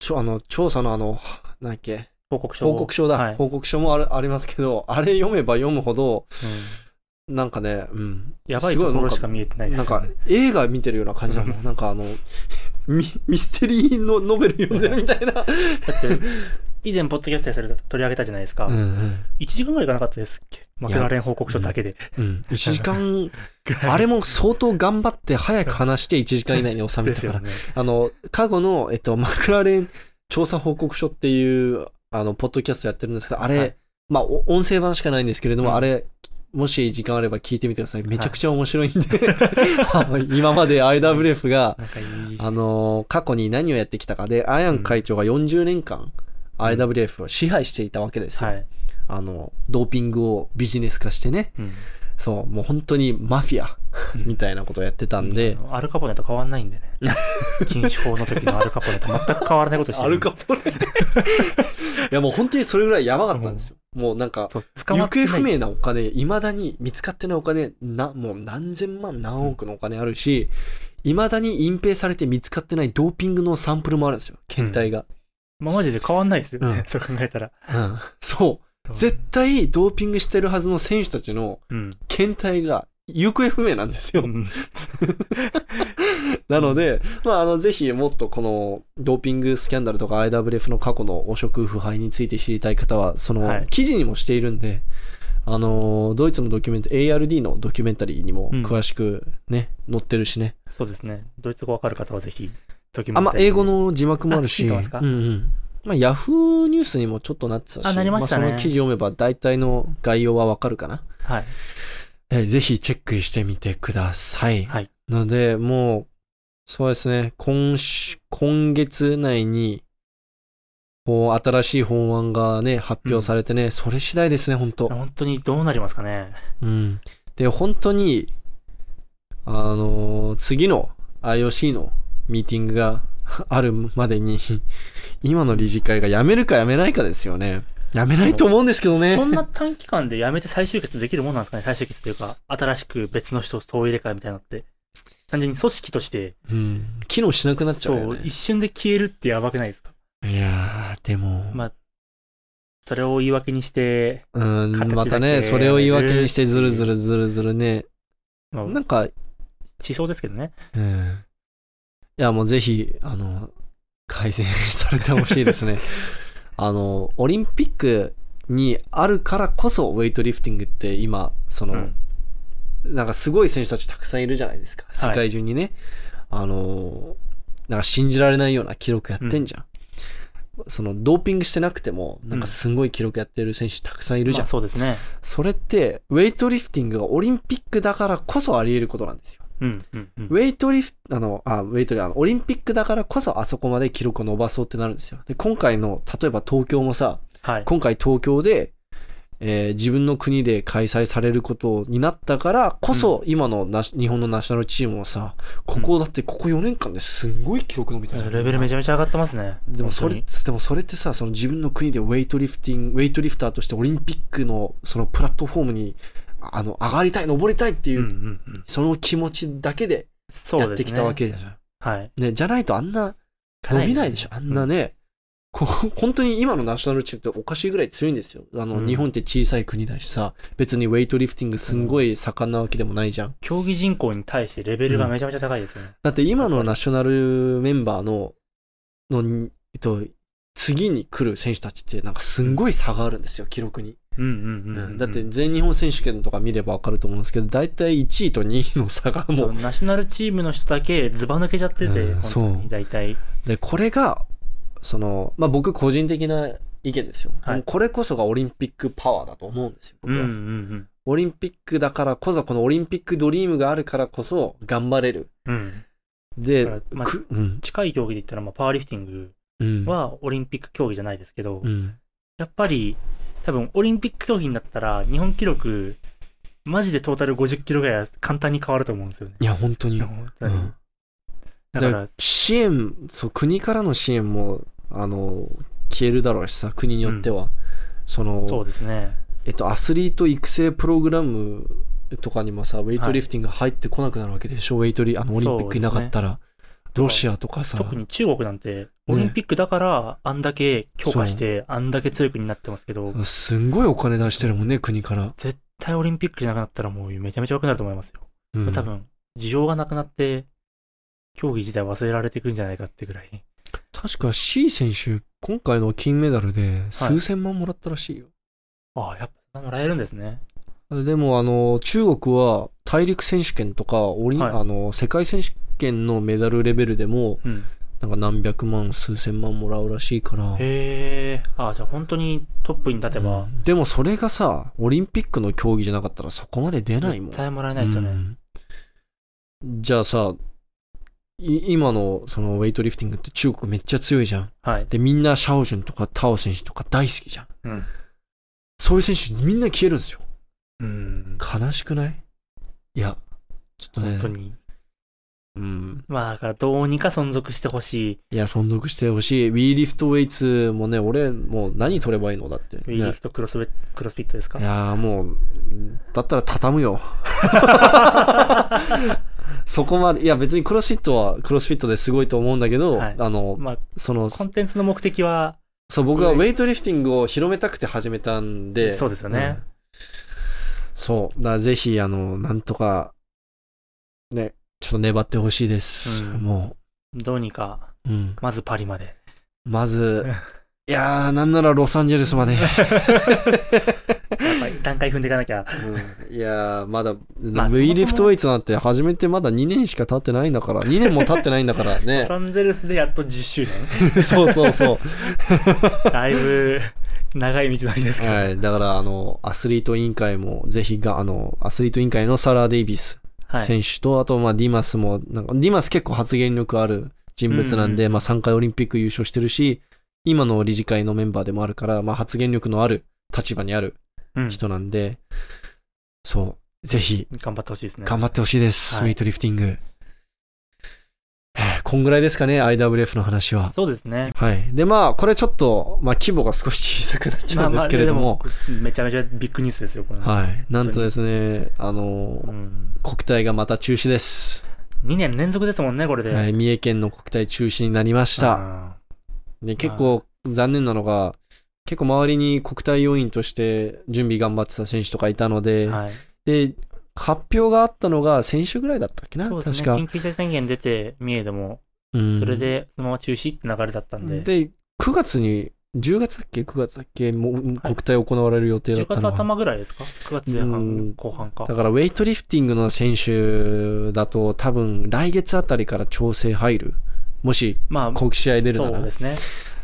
S1: ちょあの調査のあの、なんだっけ、
S2: 報告書。
S1: 報告書だ。
S2: はい。
S1: 報告書もあるありますけど、あれ読めば読むほど、
S2: うん
S1: なんかね、うん。
S2: やばいところしか見えてないで
S1: なんか。映画見てるような感じだもん。なんかあの、ミ ミステリーのノベル読んでるみたいな。
S2: だって、以前、ポッドキャストでそれ取り上げたじゃないですか。
S1: うんうん。
S2: 1時間ぐらいいかなかったですっけ？マクラーレン報告書だけで。
S1: うん。1時間、あれも相当頑張って早く話して1時間以内に収めたから。
S2: ね。
S1: あの、過去の、えっと、マクラーレン調査報告書っていう、あの、ポッドキャストやってるんですけど、あれ、
S2: はい
S1: まあ、お音声版しかないんですけれども、
S2: うん
S1: あれ、もし時間あれば聞いてみてください。めちゃくちゃ面白いんで、今まで IWF が。あの、過去に何をやってきたかで、アヤン会長が40年間、IWF を支配していたわけですよ。
S2: はい。
S1: あの、ドーピングをビジネス化してね。
S2: うん。
S1: そう、もう本当にマフィアみたいなことをやってたんで、
S2: アルカポネと変わんないんでね。禁止法の時のアルカポネと全く変わらないことしてる。
S1: アルカポネ。いやもう本当にそれぐらいやばかったんですよ。もうなんか、行。方不明なお金、未だに見つかってないお金、な、もう何千万何億のお金あるし、未だに隠蔽されて見つかってないドーピングのサンプルもあるんですよ。検体が。
S2: まあ、マジで変わんないですよね。
S1: うん
S2: そう考えたら。
S1: うん。そう。絶対ドーピングしてるはずの選手たちの
S2: うん。
S1: 検体が行方不明なんですよ
S2: う。ん
S1: なので、まあ、あの、ぜひもっとこのドーピングスキャンダルとか IWF の過去の汚職腐敗について知りたい方は、そ
S2: はい
S1: の記事にもしているんで、あの、ドイツのドキュメント、ARD のドキュメンタリーにも
S2: うん
S1: 詳しくね、載ってるしね。
S2: そうですね。ドイツ語わかる方はぜひ、ドキュメ
S1: あ、まあ、
S2: ンタリー
S1: 英語の字幕もあるし、うんうん。まあ、ヤフーニュースにもちょっとなってたし、
S2: あなりましたね
S1: あ、その記事読めば大体の概要はわかるかな。
S2: はい。
S1: えーぜひチェックしてみてください。
S2: はい。
S1: ので、もう、そうですね、今週、今月内に、こう、新しい法案がね、発表されてね、それ次第ですね、本当
S2: 本当にどうなりますかね。
S1: うん。で、本当に、あのー次の IOC のミーティングが あるまでに、今の理事会が辞めるか辞めないかですよね。辞めないと思うんですけどね。
S2: そんな短期間で辞めて再集結できるもんなんですかね？最終決というか、新しく別の人を総入れ替えみたいなのって。単純に組織として、
S1: うん。機能しなくなっちゃう
S2: そう。一瞬で消えるってやばくないですか？
S1: いやー、でも、
S2: まあ、それを言い訳にして、
S1: うん、またね、それを言い訳にしてずるずるずるずるね。
S2: まあ、
S1: なんか、
S2: 思想ですけどね。
S1: うん。いや、もうぜひ、あの、改善されてほしいですね。あの、オリンピックにあるからこそ、ウェイトリフティングって今、その、
S2: うん
S1: なんかすごい選手たちたくさんいるじゃないですか。世界中にね。あの、なんか信じられないような記録やってんじゃん。その、ドーピングしてなくても、なんかすごい記録やってる選手たくさんいるじゃん
S2: まあ、。そうですね。
S1: それって、ウェイトリフティングがオリンピックだからこそあり得ることなんですよ。
S2: うん、うん、うん。
S1: ウェイトリフ、あの、あ、ウェイトリ、あの、オリンピックだからこそあそこまで記録を伸ばそうってなるんですよ。で、今回の、例えば東京もさ、
S2: はい。
S1: 今回東京で、えー自分の国で開催されることになったからこそ、今の日本のナショナルチームもさ、ここだってここ4年間ですんごい記録伸びたじゃん
S2: レベルめちゃめちゃ上がってますね。
S1: でもそれ、でもそれってさ、その自分の国でウェイトリフティング、ウェイトリフターとしてオリンピックのそのプラットフォームに、あの、上がりたい、登りたいっていう、
S2: うん、うん、うん。
S1: その気持ちだけで。やってきたわけじゃん。
S2: はい。
S1: ね、じゃないとあんな伸びないでしょ。あんなね、こう本当に今のナショナルチームっておかしいぐらい強いんですよ。あの、
S2: うん
S1: 日本って小さい国だしさ、別にウェイトリフティングすんごい盛んなわけでもないじゃん。
S2: 競技人口に対してレベルがめちゃめちゃ高いですよね。
S1: だって今のナショナルメンバーの、の、えっと、次に来る選手たちってなんかすんごい差があるんですよ、記録に。
S2: うん、うん、うんうん。
S1: だって全日本選手権とか見ればわかると思うんですけど、大体1位と2位の差がもう、
S2: ナショナルチームの人だけズバ抜けちゃってて、
S1: うん
S2: 本当に、大体。
S1: で、これが、その、まあ、僕個人的な意見ですよ。
S2: はい
S1: これこそがオリンピックパワーだと思うんですよ、僕
S2: うん、う
S1: は。
S2: ん、うん。
S1: オリンピックだからこそ、このオリンピックドリームがあるからこそ頑張れる。
S2: うん。
S1: で、
S2: まあ
S1: くうん、
S2: 近い競技で言ったら、まあ、パワーリフティング
S1: うん、
S2: はオリンピック競技じゃないですけど、
S1: うん、
S2: やっぱり、多分、オリンピック競技になったら、日本記録、マジでトータル50キロぐらいは簡単に変わると思うんですよね。
S1: いや、本当に。うん
S2: だから、
S1: で支援、そう、国からの支援も、あの、消えるだろうしさ、国によっては。その、
S2: そうですね。
S1: えっと、アスリート育成プログラムとかにもさ、ウェイトリフティング入ってこなくなるわけでしょ、ウェイトリ、あの、オリンピックいなかったら。ロシアとかさ。
S2: 特に中国なんて、オリンピックだから、あんだけ強化して、あんだけ強い国になってますけど、
S1: すんごいお金出してるもんね、国から。
S2: 絶対オリンピックじゃなくなったらもうめちゃめちゃ良くなると思いますよ。
S1: うん
S2: 多分、需要がなくなって、競技自体忘れられていくんじゃないかってぐらい。
S1: 確か C 選手、今回の金メダルで数千万もらったらしいよ。
S2: ああ、やっぱもらえるんですね。
S1: でも、あの、中国は大陸選手権とか、オリン
S2: はい
S1: あの世界選手権のメダルレベルでも、
S2: うん。
S1: なんか何百万、数千万もらうらしいから。
S2: へえ。あ、じゃあ本当にトップに立てば、
S1: うんでもそれがさ、オリンピックの競技じゃなかったらそこまで出ないもん
S2: 絶。対もらえないですよね。
S1: うんじゃあさ、い今のそのウェイトリフティングって中国めっちゃ強いじゃん。
S2: はい。
S1: で、みんなシャオジュンとかタオ選手とか大好きじゃん。
S2: うん。
S1: そういう選手みんな消えるんですよ。
S2: うん。
S1: 悲しくない？いや、ちょっとね
S2: 本。当に。
S1: うん。
S2: まあ、だからどうにか存続してほしい。
S1: いや、存続してほしい。WE リフトウェイツもね、俺、もう何取ればいいのだって。
S2: ウィーリ
S1: ね
S2: フトクロスベクロスフィットですか？
S1: いやーもう、だったら畳むよ。そこまで、いや別にクロスフィットはクロスフィットですごいと思うんだけど、
S2: はい
S1: あの、
S2: まあ、
S1: その、
S2: コンテンツの目的は、
S1: そう、僕はウェイトリフティングを広めたくて始めたんで。
S2: そうですよね
S1: んそう。だぜひ、あの、なんとか、ね、ちょっと粘ってほしいです。
S2: うん
S1: も
S2: どうにか、
S1: う、うん。
S2: まずパリまで。
S1: まず、いやー、なんならロサンゼルスまで。
S2: やっぱり段階踏んでいかなきゃ。
S1: うんいやー、まだ、
S2: まあ
S1: ウェイリフトウェイツなんて始めてまだ2年しか経ってないんだから、2年も経ってないんだから
S2: ロ
S1: ね。
S2: サンゼルスでやっと10周年。
S1: そうそうそう。
S2: だいぶ長い道のりですけど。
S1: はい。だから、あの、アスリート委員会も、ぜひが、あの、アスリート委員会のサラ・デイビス
S2: はい。
S1: 選手と、あと、まあ、ディマスも、なんか、ディマス結構発言力ある人物なんで、まあ、3回オリンピック優勝してるし、今の理事会のメンバーでもあるから、まあ、発言力のある立場にある
S2: うん
S1: 人なんで、そう、ぜひ、
S2: 頑張ってほしいですね。
S1: 頑張ってほしいです、
S2: はい。
S1: ウェイトリフティング。こんぐらいですかね、IWF の話は。
S2: そうですね。
S1: はい。で、まあ、これちょっと、まあ、規模が少し小さくなっちゃうんですけれども、
S2: でめちゃめちゃビッグニュースですよ、これ。
S1: はい。なんとですね、あの、
S2: うん、
S1: 国体がまた中止です。
S2: 2年連続ですもんね、これで。
S1: はい。三重県の国体中止になりました。
S2: あ
S1: で結構残念なのが、結構周りに国体要員として準備頑張ってた選手とかいたので、
S2: ーはい。
S1: で、発表があったのが先週ぐらいだったっけな、
S2: そうですね。
S1: 確か。
S2: 緊急事態宣言出て、三重でも、
S1: うん
S2: それで、そのまま中止って流れだったんで、
S1: で、9月に、10月だっけ ?9 月だっけ？もう国体行われる予定だ
S2: 10月
S1: ったのは。
S2: 頭ぐらいですか ?9 月前
S1: うん
S2: 半、後半か
S1: だ。から、ウェイトリフティングの選手だと、多分、来月あたりから調整入る。もし、
S2: まあ、
S1: 国試合出るなら
S2: そうで。すね。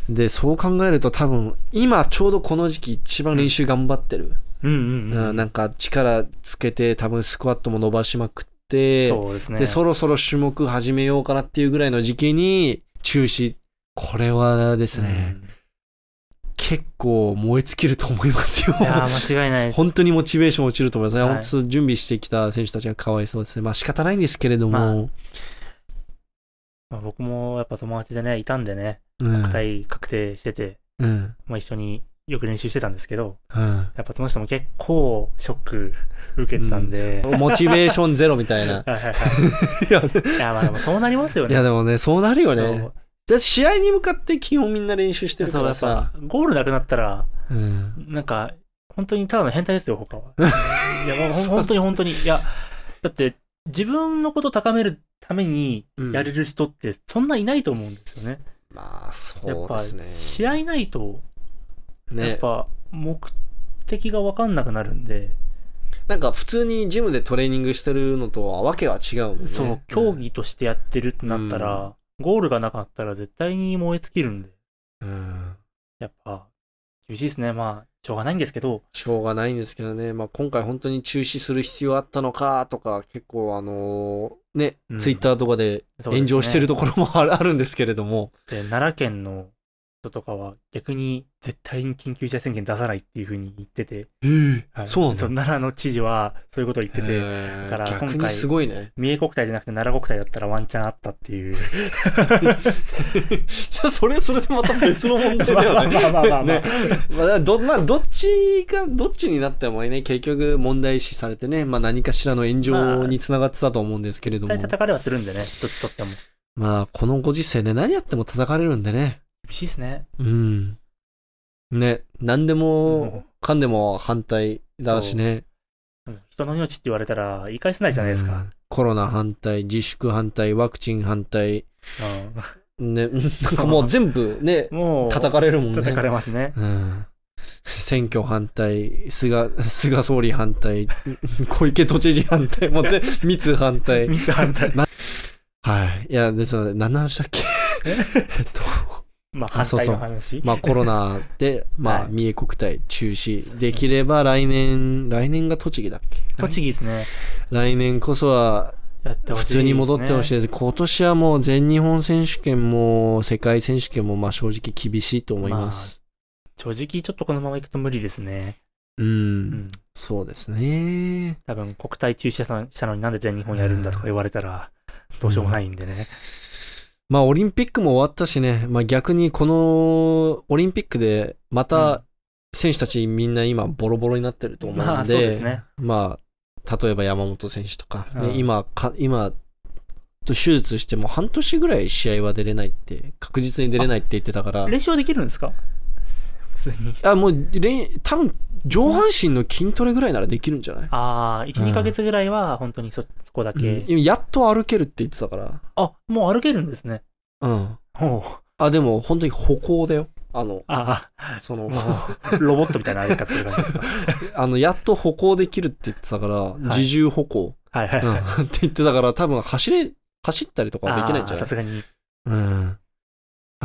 S1: で、そう考えると多分、今ちょうどこの時期一番練習頑張ってる。
S2: うんうん
S1: う、
S2: うんん。
S1: なんか力つけて、多分スクワットも伸ばしまくって、
S2: そうですね。
S1: で、そろそろ種目始めようかなっていうぐらいの時期に中止。これはですね、結構燃え尽きると思いますよ
S2: うん。いやー、間違いない。
S1: 本当にモチベーション落ちると思います。
S2: はい
S1: 本当準備してきた選手たちがかわいそうですね。まあ仕方ないんですけれども。
S2: ままあ僕もやっぱ友達でね、いたんでね、
S1: うん
S2: 国体確定してて、
S1: うん。
S2: まあ一緒によく練習してたんですけど、
S1: うん。
S2: やっぱその人も結構ショック受けてたんで、
S1: モチベーションゼロみたいな。
S2: はいはいはい
S1: いや、
S2: まあでもそうなりますよね。
S1: いやでもね、そうなるよね。だ試合に向かって基本みんな練習してるからさ
S2: ぱ。ゴールなくなったら、
S1: うん。
S2: なんか、本当にただの変態ですよ、他は。いや、もう本当に本当に。いや、だって、自分のことを高めるためにやれる人ってそんないないと思うんですよね。
S1: まあ、そうですね。
S2: 試合ないと、やっ
S1: ね。
S2: ぱ、目的が分かんなくなるんで、
S1: なんか普通にジムでトレーニングしてるのとはわけは違うもんね。
S2: そう、競技としてやってるってなったら、ゴールがなかったら絶対に燃え尽きるんで、
S1: うん。
S2: やっぱ、厳しいですね。まあ、しょうがないんですけど、
S1: しょうがないんですけどね。まあ今回本当に中止する必要あったのかとか、結構あのーね、
S2: うん
S1: ツイッターとかで炎上してるところもあるあるんですけれども。
S2: で、奈良県の人とかは逆に絶対に緊急事態宣言出さないっていうふうに言ってて、はい
S1: そう。
S2: 奈良の知事はそういうことを言ってて、だから今回
S1: すごいね。
S2: 三重国体じゃなくて奈良国体だったらワンチャンあったっていう。
S1: じゃあそれはそれでまた別の問題だよね。
S2: まあまあまあまあまあ
S1: ねまあど、まあ、どっちが、どっちになってもね、結局問題視されてね、まあ何かしらの炎上につながってたと思うんですけれども。
S2: 絶対叩かれはするんでね、どっちとっても。
S1: まあ、このご時世ね、何やっても叩かれるんでね。
S2: 厳しいですね。
S1: うん。ね、何でも
S2: も
S1: かんでも反対だしね。
S2: うもう人の命って言われたら言い返せないじゃないですか。
S1: うんコロナ反対、自粛反対、ワクチン反対。ね、なんかもう全部ね
S2: う、んもう、
S1: 叩かれるもんね。
S2: 叩かれますね。
S1: うん。選挙反対、菅、菅総理反対、小池都知事反対、もう全、密反対。
S2: 三つ反対。
S1: はい。いや、ですので、何の話だっけ？え っと、
S2: まあ、反対
S1: あそうそう
S2: の話。
S1: まあコロナで、まあ
S2: はい
S1: 三重国体中止。できれば来年、来年が栃木だっけ？
S2: 栃木ですね。
S1: 来年こそは普通に戻ってほしい
S2: い。
S1: です。今年はもう全日本選手権も世界選手権もまあ正直厳しいと思います。
S2: 正直、ちょっとこのまま行くと無理ですね。
S1: うん、
S2: うん。
S1: そうですね。
S2: 多分、国体中止したのになんで全日本やるんだとか言われたら、どうしようもないんでね。
S1: まあオリンピックも終わったしね、まあ逆にこのオリンピックでま
S2: うん。
S1: た選手たちみんな今ボロボロになってると思うんで、
S2: まあ、ですね。
S1: まあ例えば山本選手とか、で
S2: うん。
S1: 今か、今、手術しても半年ぐらい試合は出れないって、確実に出れないって言ってたから、
S2: 練習はできるんですか？普通に。
S1: あ、もう、練多分上半身の筋トレぐらいならできるんじゃない？
S2: ああ、1、
S1: うん
S2: 2ヶ月ぐらいは本当にそそこだけ。
S1: うんやっと歩けるって言ってたから、
S2: あ、もう歩けるんですね。
S1: うん。
S2: おう
S1: あ、でも本当に歩行だよ。あの、
S2: あ
S1: その
S2: あ、、もう、ロボットみたいな歩き方する感じですか？
S1: あの、やっと歩行できるって言ってたから、自重歩行、
S2: はいはいはい。
S1: うん って言ってたから、多分走れ、走ったりとかはできないんじゃない？
S2: さすがに。
S1: うん。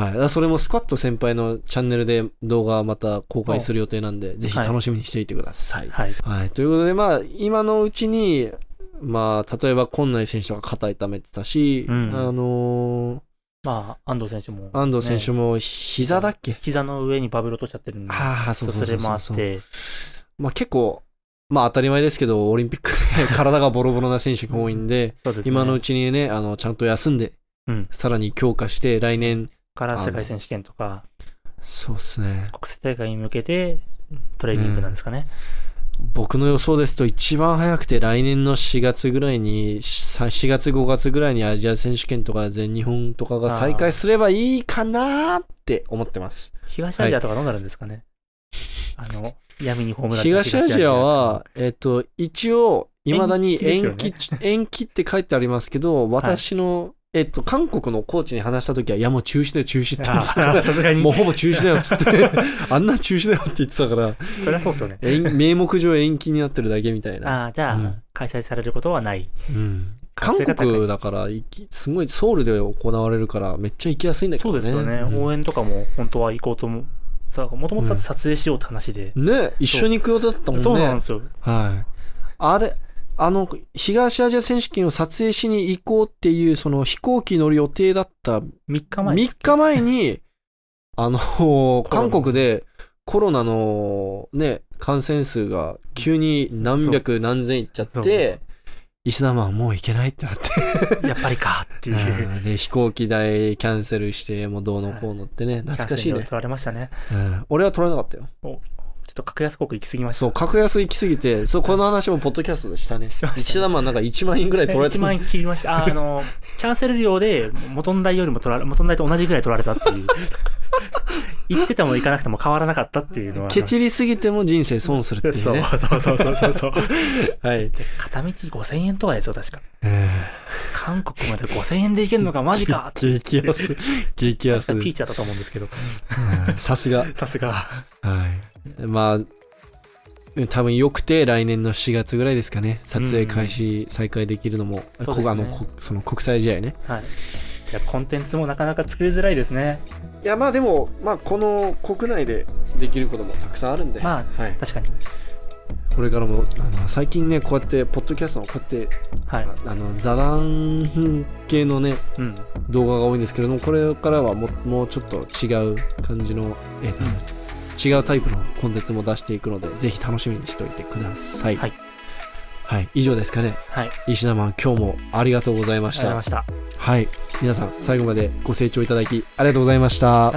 S1: はい。それもスクワット先輩のチャンネルで動画また公開する予定なんで、ぜひ楽しみにしていてください。
S2: はい。
S1: はい。ということで、まあ、今のうちに、まあ、例えば、今内選手とか肩痛めてたし、
S2: うん
S1: あのー
S2: まあ、安藤選手も、
S1: 安藤選手
S2: も。
S1: も膝だっけ、
S2: 膝の上にバブル落としちゃってるんで。
S1: ああ、そうそう
S2: それもあ。って。
S1: まあ結構、まあ当たり前ですけど、オリンピックで 体がボロボロな選手が多いんで、
S2: ですね。
S1: 今のうちにね、あの、ちゃんと休んで、
S2: うん
S1: さらに強化して、来年、
S2: から世界選手権とか、
S1: そうですね。
S2: 国際大会に向けてトレーニングなんですかね。
S1: 僕の予想ですと一番早くて来年の4月ぐらいにさ4月5月ぐらいにアジア選手権とか全日本とかが再開すればいいかなーって思ってます
S2: 東アジアとかどうなるんですかね。あの、闇に葬られた
S1: 東アジアは、えっと一応いまだに延
S2: 延
S1: 期
S2: 期
S1: 延期って書いてありますけど私の、えっと韓国のコーチに話した時はいやもう中止だよ中止って言ってたから
S2: さすがに
S1: もう、ほぼ中止だよっつって あんな中止だよって言ってたから
S2: そりゃそうですよね。
S1: 延名目上延期になってるだけみたいな
S2: ああ、じゃあ、
S1: うん
S2: 開催されることはない。
S1: うん韓国だからすごいソウルで行われるから、めっちゃ行きやすいんだけ
S2: そ
S1: どね。
S2: うですよね。
S1: うん
S2: 応援とかも本当は行こうとも、さ、もともと撮影しようって話で。
S1: ね、一緒に行く予定だったもんね。
S2: そうなんですよ。
S1: はい。あれ、あの、東アジア選手権を撮影しに行こうっていう、その飛行機乗る予定だった
S2: 3日前。
S1: 3日前に、あの、韓国でコロナのね、感染数が急に何百何千いっちゃって、石田マンはもう行けないってなって。
S2: やっぱりかっていう。
S1: うんで、飛行機代キャンセルして、もうどうのこうのってね、懐かしいね
S2: 取。られましたね。
S1: うん俺は取らなかったよ。
S2: ちょっと格安航空行き過ぎました。
S1: そう、格安行きすぎて、そう、この話もポッドキャストでしたね。
S2: しましたね
S1: 石田マンなんか1万円ぐらい取られて
S2: 1万円切りました。あ、あの、キャンセル料で元の代よりも取られ、元の代と同じぐらい取られたっていう。行ってても行かなくても変わらなかったっていうのは。
S1: ケチりすぎても人生損するっていう
S2: そう
S1: ね。
S2: そうそうそうそうそう。
S1: はい。
S2: で片道5000円とかですよ、確か。
S1: え
S2: 韓国まで5000円で行けるのかマジか
S1: 激安。激安
S2: 確か。ピーチだったと思うんですけど。
S1: うんさすが。
S2: さすが。
S1: はい。まあ、多分良くて来年の4月ぐらいですかね。撮影開始、再開できるのも、
S2: そ
S1: のこその国際試合ね。
S2: はい。じゃあコンテンツもなかなか作りづらいですね。
S1: いや、まあでも、まあこの国内でできることもたくさんあるんで、
S2: まあ、
S1: はい。
S2: 確かに。
S1: これからも、あの最近ね、こうやって、ポッドキャストのこうやって、
S2: はい。
S1: あの、座談系のね、
S2: うん。
S1: 動画が多いんですけれども、これからはももうちょっと違う感じの、えーと違うタイプのコンテンツも出していくので、ぜひ楽しみにしておいてください。
S2: はい。
S1: はい、以上ですかね。
S2: はい。
S1: 石田マン、今日もありがとうございました
S2: うございま。した。
S1: はい。皆さん、最後までご清聴いただき、ありがとうございました